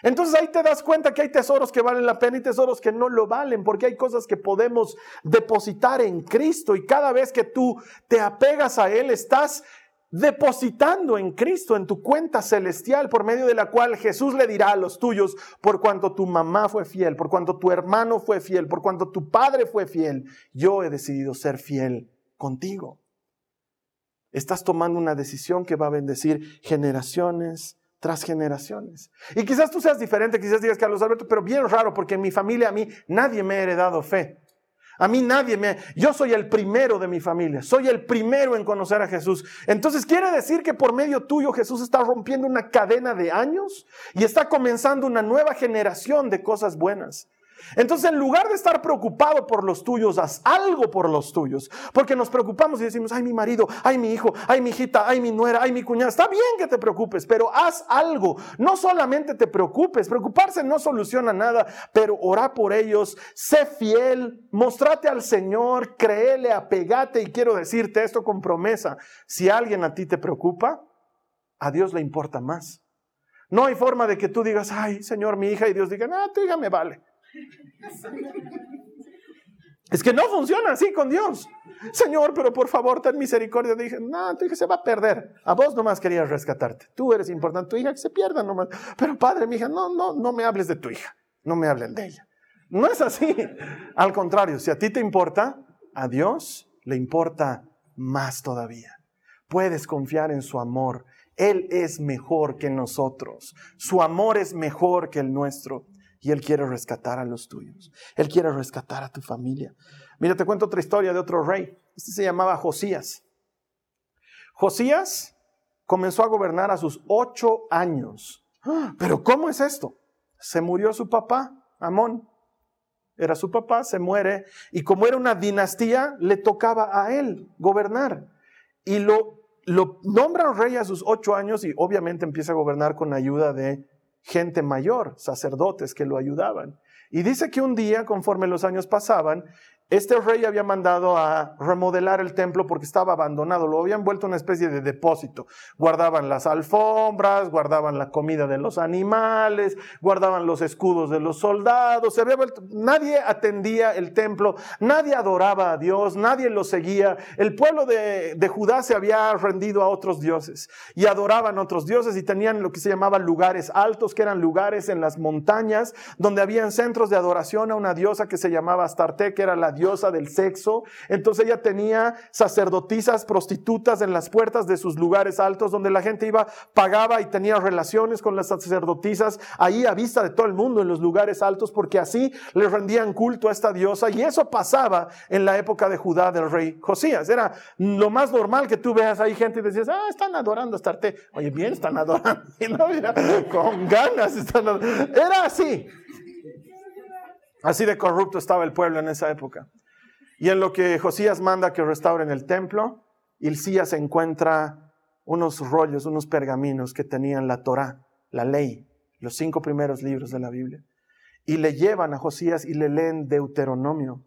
Entonces ahí te das cuenta que hay tesoros que valen la pena y tesoros que no lo valen, porque hay cosas que podemos depositar en Cristo y cada vez que tú te apegas a Él, estás depositando en Cristo, en tu cuenta celestial, por medio de la cual Jesús le dirá a los tuyos, por cuanto tu mamá fue fiel, por cuanto tu hermano fue fiel, por cuanto tu padre fue fiel, yo he decidido ser fiel contigo. Estás tomando una decisión que va a bendecir generaciones tras generaciones. Y quizás tú seas diferente, quizás digas, Carlos Alberto, pero bien raro, porque en mi familia a mí nadie me ha heredado fe. A mí nadie me... Yo soy el primero de mi familia, soy el primero en conocer a Jesús. Entonces quiere decir que por medio tuyo Jesús está rompiendo una cadena de años y está comenzando una nueva generación de cosas buenas. Entonces, en lugar de estar preocupado por los tuyos, haz algo por los tuyos. Porque nos preocupamos y decimos, ay, mi marido, ay, mi hijo, ay, mi hijita, ay, mi nuera, ay, mi cuñada. Está bien que te preocupes, pero haz algo. No solamente te preocupes, preocuparse no soluciona nada, pero ora por ellos, sé fiel, mostrate al Señor, créele, apegate. Y quiero decirte esto con promesa: si alguien a ti te preocupa, a Dios le importa más. No hay forma de que tú digas, ay, Señor, mi hija, y Dios diga, ah, tu hija me vale. Es que no funciona así con Dios. Señor, pero por favor, ten misericordia. Dije, no, tu hija se va a perder. A vos nomás querías rescatarte. Tú eres importante, tu hija que se pierda nomás. Pero padre, mi hija, no, no, no me hables de tu hija. No me hablen de ella. No es así. Al contrario, si a ti te importa, a Dios le importa más todavía. Puedes confiar en su amor. Él es mejor que nosotros. Su amor es mejor que el nuestro y Él quiere rescatar a los tuyos. Él quiere rescatar a tu familia. Mira, te cuento otra historia de otro rey. Este se llamaba Josías. Josías comenzó a gobernar a sus ocho años. Pero ¿cómo es esto? Se murió su papá, Amón. Era su papá, se muere. Y como era una dinastía, le tocaba a él gobernar. Y lo, lo nombran rey a sus ocho años y obviamente empieza a gobernar con ayuda de gente mayor, sacerdotes que lo ayudaban. Y dice que un día, conforme los años pasaban, este rey había mandado a remodelar el templo porque estaba abandonado, lo habían vuelto una especie de depósito. Guardaban las alfombras, guardaban la comida de los animales, guardaban los escudos de los soldados, se había vuelto, nadie atendía el templo, nadie adoraba a Dios, nadie lo seguía. El pueblo de, de Judá se había rendido a otros dioses y adoraban a otros dioses y tenían lo que se llamaban lugares altos, que eran lugares en las montañas donde habían centros de adoración a una diosa que se llamaba Astarte, que era la diosa del sexo. Entonces ella tenía sacerdotisas, prostitutas en las puertas de sus lugares altos donde la gente iba, pagaba y tenía relaciones con las sacerdotisas ahí a vista de todo el mundo en los lugares altos porque así le rendían culto a esta diosa y eso pasaba en la época de Judá del rey Josías. Era lo más normal que tú veas ahí gente y decías, ah, están adorando a Astarte. Oye, bien, están adorando. Con ganas están adorando. Era así. Así de corrupto estaba el pueblo en esa época. Y en lo que Josías manda que restauren el templo, Hilcías encuentra unos rollos, unos pergaminos que tenían la Torá, la ley, los cinco primeros libros de la Biblia. Y le llevan a Josías y le leen Deuteronomio.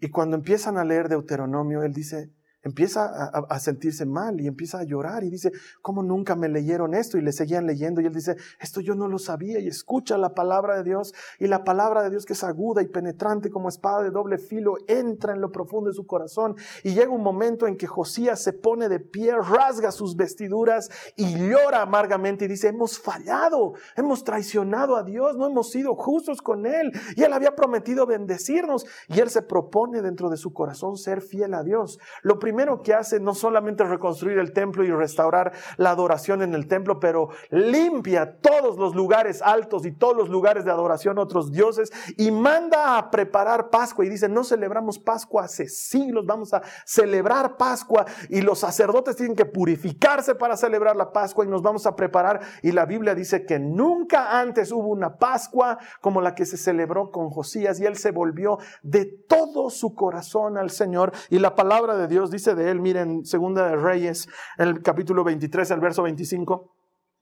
Y cuando empiezan a leer Deuteronomio, él dice, empieza a, sentirse mal y empieza a llorar y dice, ¿cómo nunca me leyeron esto? Y le seguían leyendo y él dice, esto yo no lo sabía y escucha la palabra de Dios y la palabra de Dios que es aguda y penetrante como espada de doble filo entra en lo profundo de su corazón y llega un momento en que Josías se pone de pie, rasga sus vestiduras y llora amargamente y dice, hemos fallado, hemos traicionado a Dios, no hemos sido justos con Él y Él había prometido bendecirnos y Él se propone dentro de su corazón ser fiel a Dios. Lo primero que hace no solamente reconstruir el templo y restaurar la adoración en el templo, pero limpia todos los lugares altos y todos los lugares de adoración a otros dioses y manda a preparar Pascua y dice, no celebramos Pascua hace siglos, vamos a celebrar Pascua y los sacerdotes tienen que purificarse para celebrar la Pascua y nos vamos a preparar y la Biblia dice que nunca antes hubo una Pascua como la que se celebró con Josías y él se volvió de todo su corazón al Señor. Y la palabra de Dios dice dice de él, miren, Segunda de Reyes, el capítulo 23, el verso 25.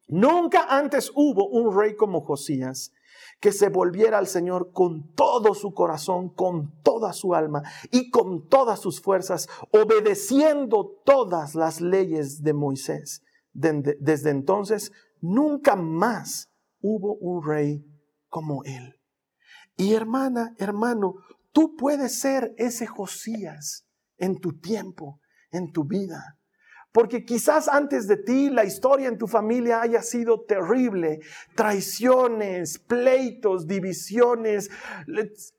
Nunca antes hubo un rey como Josías, que se volviera al Señor con todo su corazón, con toda su alma y con todas sus fuerzas, obedeciendo todas las leyes de Moisés. Desde entonces, nunca más hubo un rey como él. Y hermana, hermano, tú puedes ser ese Josías en tu tiempo, en tu vida. Porque quizás antes de ti la historia en tu familia haya sido terrible. Traiciones, pleitos, divisiones.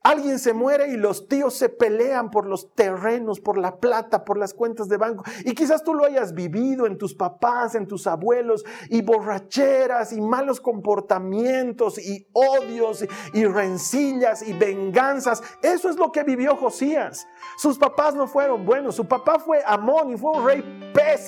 Alguien se muere y los tíos se pelean por los terrenos, por la plata, por las cuentas de banco. Y quizás tú lo hayas vivido en tus papás, en tus abuelos, y borracheras, y malos comportamientos, y odios, y rencillas, y venganzas. Eso es lo que vivió Josías. Sus papás no fueron buenos. Su papá fue Amón y fue un rey pésimo,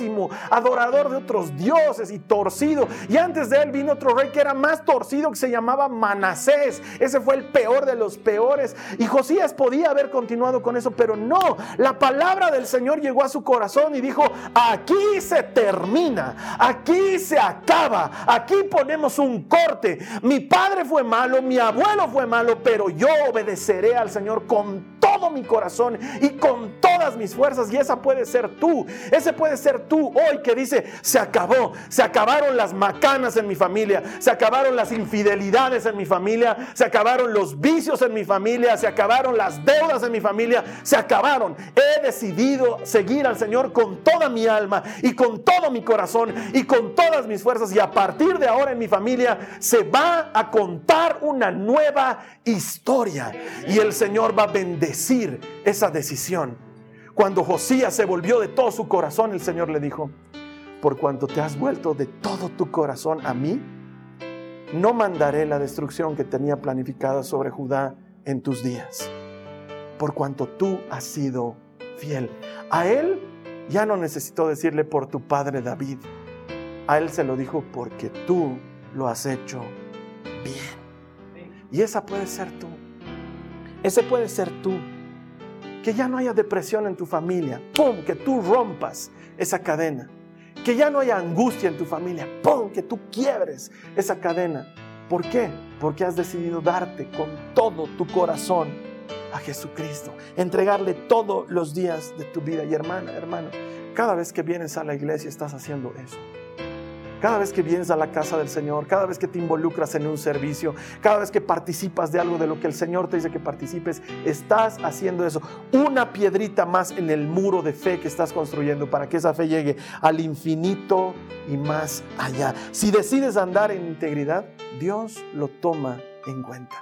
adorador de otros dioses y torcido. Y antes de él vino otro rey que era más torcido que se llamaba Manasés. Ese fue el peor de los peores. Y Josías podía haber continuado con eso, pero no. La palabra del Señor llegó a su corazón y dijo, aquí se termina, aquí se acaba, aquí ponemos un corte. Mi padre fue malo, mi abuelo fue malo, pero yo obedeceré al Señor con todo mi corazón y con todas mis fuerzas. Y esa puede ser tú. Ese puede ser tú hoy que dice, se acabó. Se acabaron las macanas en mi familia. Se acabaron las infidelidades en mi familia. Se acabaron los vicios en mi familia. Se acabaron las deudas en mi familia. Se acabaron. He decidido seguir al Señor con toda mi alma y con todo mi corazón y con todas mis fuerzas. Y a partir de ahora en mi familia se va a contar una nueva historia. Y el Señor va a bendecir esa decisión. Cuando Josías se volvió de todo su corazón, el Señor le dijo, por cuanto te has vuelto de todo tu corazón a mí, no mandaré la destrucción que tenía planificada sobre Judá en tus días, por cuanto tú has sido fiel. A él ya no necesitó decirle por tu padre David, a él se lo dijo porque tú lo has hecho bien. Y esa puede ser tú. Ese puede ser tú que ya no haya depresión en tu familia, ¡pum! Que tú rompas esa cadena. Que ya no haya angustia en tu familia, ¡pum! Que tú quiebres esa cadena. ¿Por qué? Porque has decidido darte con todo tu corazón a Jesucristo, entregarle todos los días de tu vida. Y hermana, hermano, cada vez que vienes a la iglesia estás haciendo eso. Cada vez que vienes a la casa del Señor, cada vez que te involucras en un servicio, cada vez que participas de algo de lo que el Señor te dice que participes, estás haciendo eso. Una piedrita más en el muro de fe que estás construyendo para que esa fe llegue al infinito y más allá. Si decides andar en integridad, Dios lo toma en cuenta.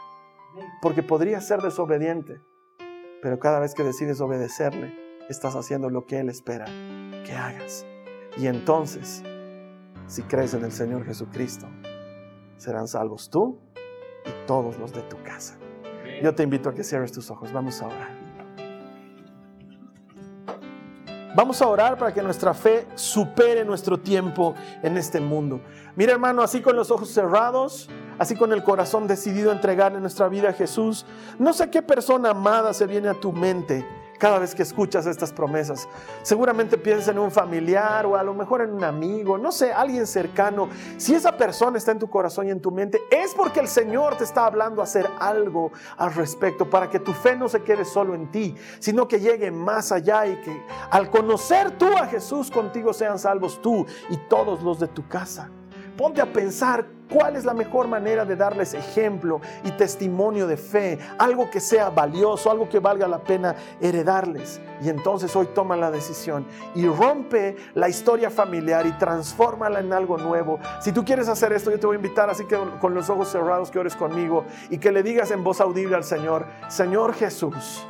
Porque podría ser desobediente, pero cada vez que decides obedecerle, estás haciendo lo que Él espera que hagas. Y entonces si crees en el Señor Jesucristo, serán salvos tú y todos los de tu casa. Yo te invito a que cierres tus ojos. Vamos a orar. Vamos a orar para que nuestra fe supere nuestro tiempo en este mundo. Mira hermano, así con los ojos cerrados, así con el corazón decidido a entregarle nuestra vida a Jesús, no sé qué persona amada se viene a tu mente cada vez que escuchas estas promesas. Seguramente piensas en un familiar o a lo mejor en un amigo, no sé, alguien cercano. Si esa persona está en tu corazón y en tu mente, es porque el Señor te está hablando a hacer algo al respecto para que tu fe no se quede solo en ti, sino que llegue más allá y que al conocer tú a Jesús contigo sean salvos tú y todos los de tu casa. Ponte a pensar cuál es la mejor manera de darles ejemplo y testimonio de fe, algo que sea valioso, algo que valga la pena heredarles. Y entonces hoy toma la decisión y rompe la historia familiar y transfórmala en algo nuevo. Si tú quieres hacer esto, yo te voy a invitar así que con los ojos cerrados que ores conmigo y que le digas en voz audible al Señor, Señor Jesús,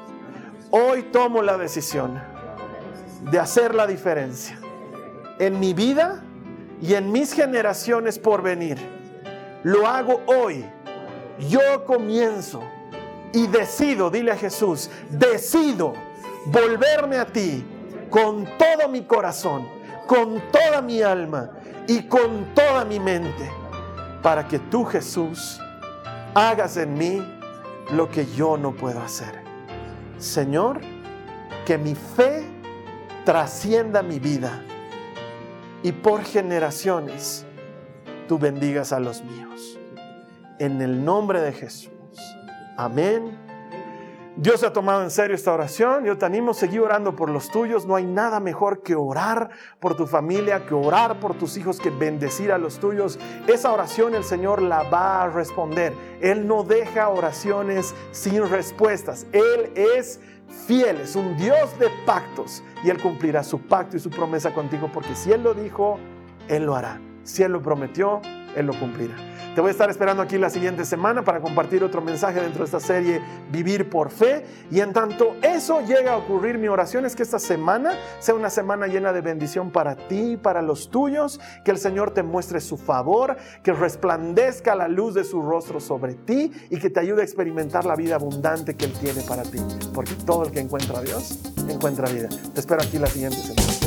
hoy tomo la decisión de hacer la diferencia en mi vida y en mis generaciones por venir. Lo hago hoy. Yo comienzo y decido, dile a Jesús, decido volverme a ti con todo mi corazón, con toda mi alma y con toda mi mente, para que tú Jesús hagas en mí lo que yo no puedo hacer. Señor, que mi fe trascienda mi vida y por generaciones tú bendigas a los míos. en el nombre de Jesús. Amén Dios ha tomado en serio esta oración. Yo te animo a seguir orando por los tuyos. No hay nada mejor que orar por tu familia, que orar por tus hijos, que bendecir a los tuyos. Esa oración el Señor la va a responder. Él no deja oraciones sin respuestas. Él es fiel, es un Dios de pactos y Él cumplirá su pacto y su promesa contigo porque si Él lo dijo, Él lo hará. Si Él lo prometió, Él lo cumplirá. Te voy a estar esperando aquí la siguiente semana para compartir otro mensaje dentro de esta serie Vivir por Fe. Y en tanto eso llega a ocurrir, mi oración es que esta semana sea una semana llena de bendición para ti y para los tuyos. Que el Señor te muestre su favor, que resplandezca la luz de su rostro sobre ti y que te ayude a experimentar la vida abundante que Él tiene para ti. Porque todo el que encuentra a Dios encuentra vida. Te espero aquí la siguiente semana.